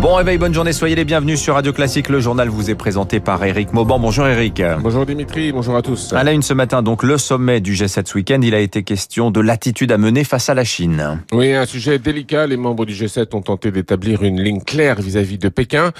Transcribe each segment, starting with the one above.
Bon réveil, bonne journée, soyez les bienvenus sur Radio Classique. Le journal vous est présenté par Eric Mauban. Bonjour Eric. Bonjour Dimitri, bonjour à tous. À la une ce matin, donc le sommet du G7 ce week-end, il a été question de l'attitude à mener face à la Chine. Oui, un sujet délicat. Les membres du G7 ont tenté d'établir une ligne claire vis-à-vis de Pékin.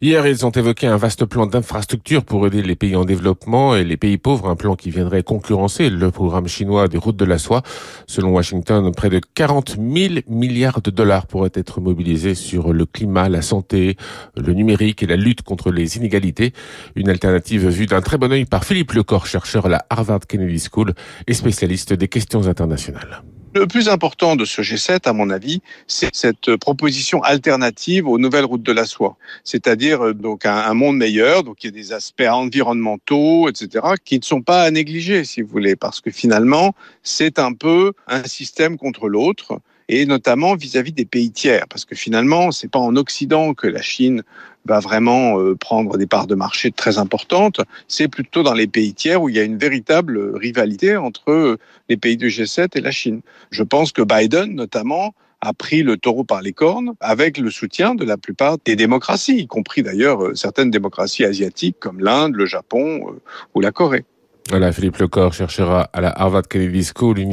Hier, ils ont évoqué un vaste plan d'infrastructure pour aider les pays en développement et les pays pauvres, un plan qui viendrait concurrencer le programme chinois des routes de la soie. Selon Washington, près de 40 000 milliards de dollars pourraient être mobilisés sur le climat, la santé, le numérique et la lutte contre les inégalités. Une alternative vue d'un très bon œil par Philippe Lecor, chercheur à la Harvard Kennedy School et spécialiste des questions internationales. Le plus important de ce G7, à mon avis, c'est cette proposition alternative aux nouvelles routes de la soie, c'est-à-dire euh, donc un, monde meilleur, donc il y a des aspects environnementaux, etc., qui ne sont pas à négliger, si vous voulez, parce que finalement, c'est un peu un système contre l'autre et notamment vis-à-vis des pays tiers, parce que finalement, c'est pas en Occident que la Chine va vraiment euh, prendre des parts de marché très importantes, c'est plutôt dans les pays tiers où il y a une véritable rivalité entre les pays du G7 et la Chine. Je pense que Biden, notamment, a pris le taureau par les cornes avec le soutien de la plupart des démocraties, y compris d'ailleurs euh, certaines démocraties asiatiques comme l'Inde, le Japon euh, ou la Corée. Voilà, Philippe Lecor cherchera à la Harvard Kennedy School une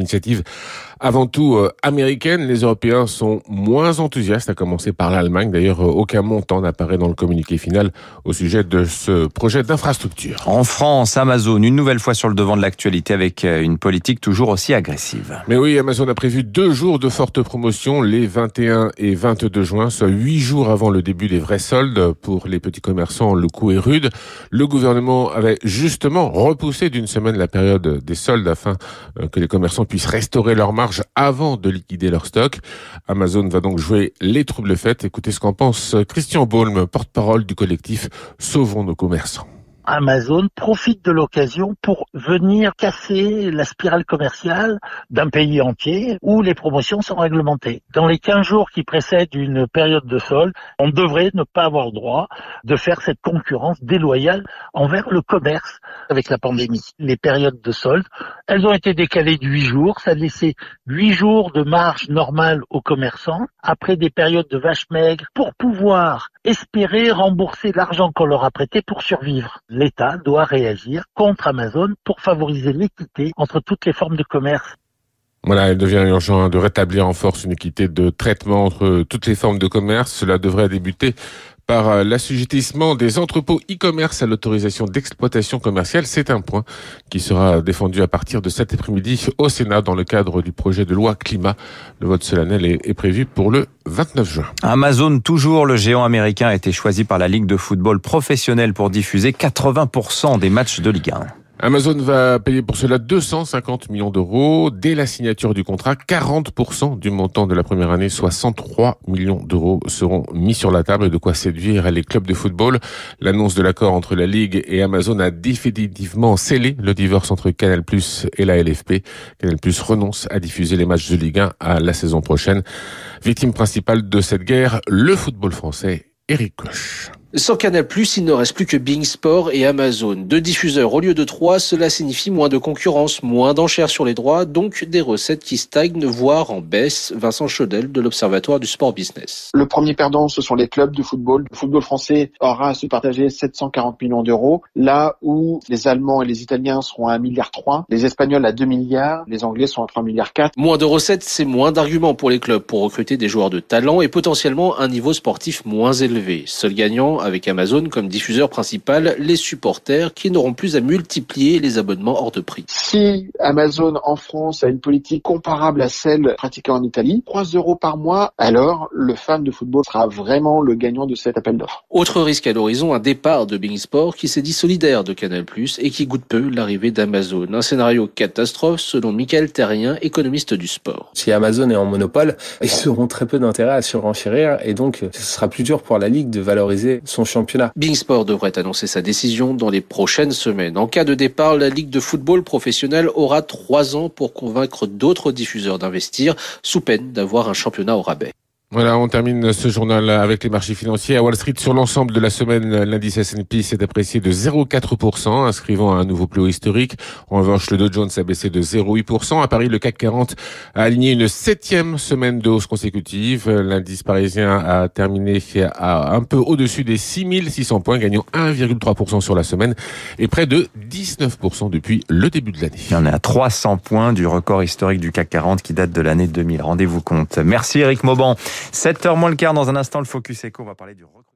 avant tout euh, américaine. Les Européens sont moins enthousiastes, à commencer par l'Allemagne. D'ailleurs, euh, aucun montant n'apparaît dans le communiqué final au sujet de ce projet d'infrastructure. En France, Amazon, une nouvelle fois sur le devant de l'actualité avec euh, une politique toujours aussi agressive. Mais oui, Amazon a prévu deux jours de forte promotion, les 21 et 22 juin, soit huit jours avant le début des vrais soldes. Pour les petits commerçants, le coup est rude. Le gouvernement avait justement repoussé d'une semaine la période des soldes afin que les commerçants puissent restaurer leur avant de liquider leur stock. Amazon va donc jouer les troubles faites. Écoutez ce qu'en pense Christian Baulme, porte-parole du collectif Sauvons nos commerçants. Amazon profite de l'occasion pour venir casser la spirale commerciale d'un pays entier où les promotions sont réglementées. Dans les 15 jours qui précèdent une période de solde, on devrait ne pas avoir le droit de faire cette concurrence déloyale envers le commerce avec la pandémie. Les périodes de solde, elles ont été décalées de 8 jours. Ça laissait 8 jours de marge normale aux commerçants après des périodes de vache maigre pour pouvoir espérer rembourser l'argent qu'on leur a prêté pour survivre l'État doit réagir contre Amazon pour favoriser l'équité entre toutes les formes de commerce. Voilà, il devient urgent de rétablir en force une équité de traitement entre toutes les formes de commerce. Cela devrait débuter par euh, l'assujettissement des entrepôts e-commerce à l'autorisation d'exploitation commerciale. C'est un point qui sera défendu à partir de cet après-midi au Sénat dans le cadre du projet de loi climat. Le vote solennel est, prévu pour le 29 juin. Amazon, toujours le géant américain, a été choisi par la Ligue de football professionnelle pour diffuser 80% des matchs de Ligue 1. Amazon va payer pour cela 250 millions d'euros. Dès la signature du contrat, 40% du montant de la première année, soit 103 millions d'euros, seront mis sur la table. De quoi séduire les clubs de football. L'annonce de l'accord entre la Ligue et Amazon a définitivement scellé le divorce entre Canal et la LFP. Canal Plus renonce à diffuser les matchs de Ligue 1 à la saison prochaine. Victime principale de cette guerre, le football français, Eric Cloche. Sans Canal+, il ne reste plus que Bing Sport et Amazon. Deux diffuseurs au lieu de trois, cela signifie moins de concurrence, moins d'enchères sur les droits, donc des recettes qui stagnent, voire en baisse. Vincent Chaudel de l'Observatoire du Sport Business. Le premier perdant, ce sont les clubs de football. Le football français aura à se partager 740 millions d'euros, là où les Allemands et les Italiens seront à 1,3 milliard, les Espagnols à 2 milliards, les Anglais sont à 3 milliards 4. Moins de recettes, c'est moins d'arguments pour les clubs pour recruter des joueurs de talent et potentiellement un niveau sportif moins élevé. Seul gagnant avec Amazon comme diffuseur principal les supporters qui n'auront plus à multiplier les abonnements hors de prix. Si Amazon en France a une politique comparable à celle pratiquée en Italie, 3 euros par mois, alors le fan de football sera vraiment le gagnant de cet appel d'offres. Autre risque à l'horizon, un départ de Bing Sport qui s'est dit solidaire de Canal+, et qui goûte peu l'arrivée d'Amazon. Un scénario catastrophe selon Michael Terrien, économiste du sport. Si Amazon est en monopole, ils auront très peu d'intérêt à surenchérir et donc ce sera plus dur pour la Ligue de valoriser son championnat. Bing Sport devrait annoncer sa décision dans les prochaines semaines. En cas de départ, la Ligue de football professionnel aura trois ans pour convaincre d'autres diffuseurs d'investir, sous peine d'avoir un championnat au rabais. Voilà, on termine ce journal avec les marchés financiers. À Wall Street, sur l'ensemble de la semaine, l'indice S&P s'est apprécié de 0,4%, inscrivant à un nouveau plus haut historique. En revanche, le Dow Jones a baissé de 0,8%. À Paris, le CAC 40 a aligné une septième semaine de hausse consécutive. L'indice parisien a terminé à un peu au-dessus des 6600 points, gagnant 1,3% sur la semaine et près de 19% depuis le début de l'année. On est à 300 points du record historique du CAC 40 qui date de l'année 2000. Rendez-vous compte. Merci Eric Mauban. 7h moins le quart dans un instant, le Focus Echo. On va parler du recrutement.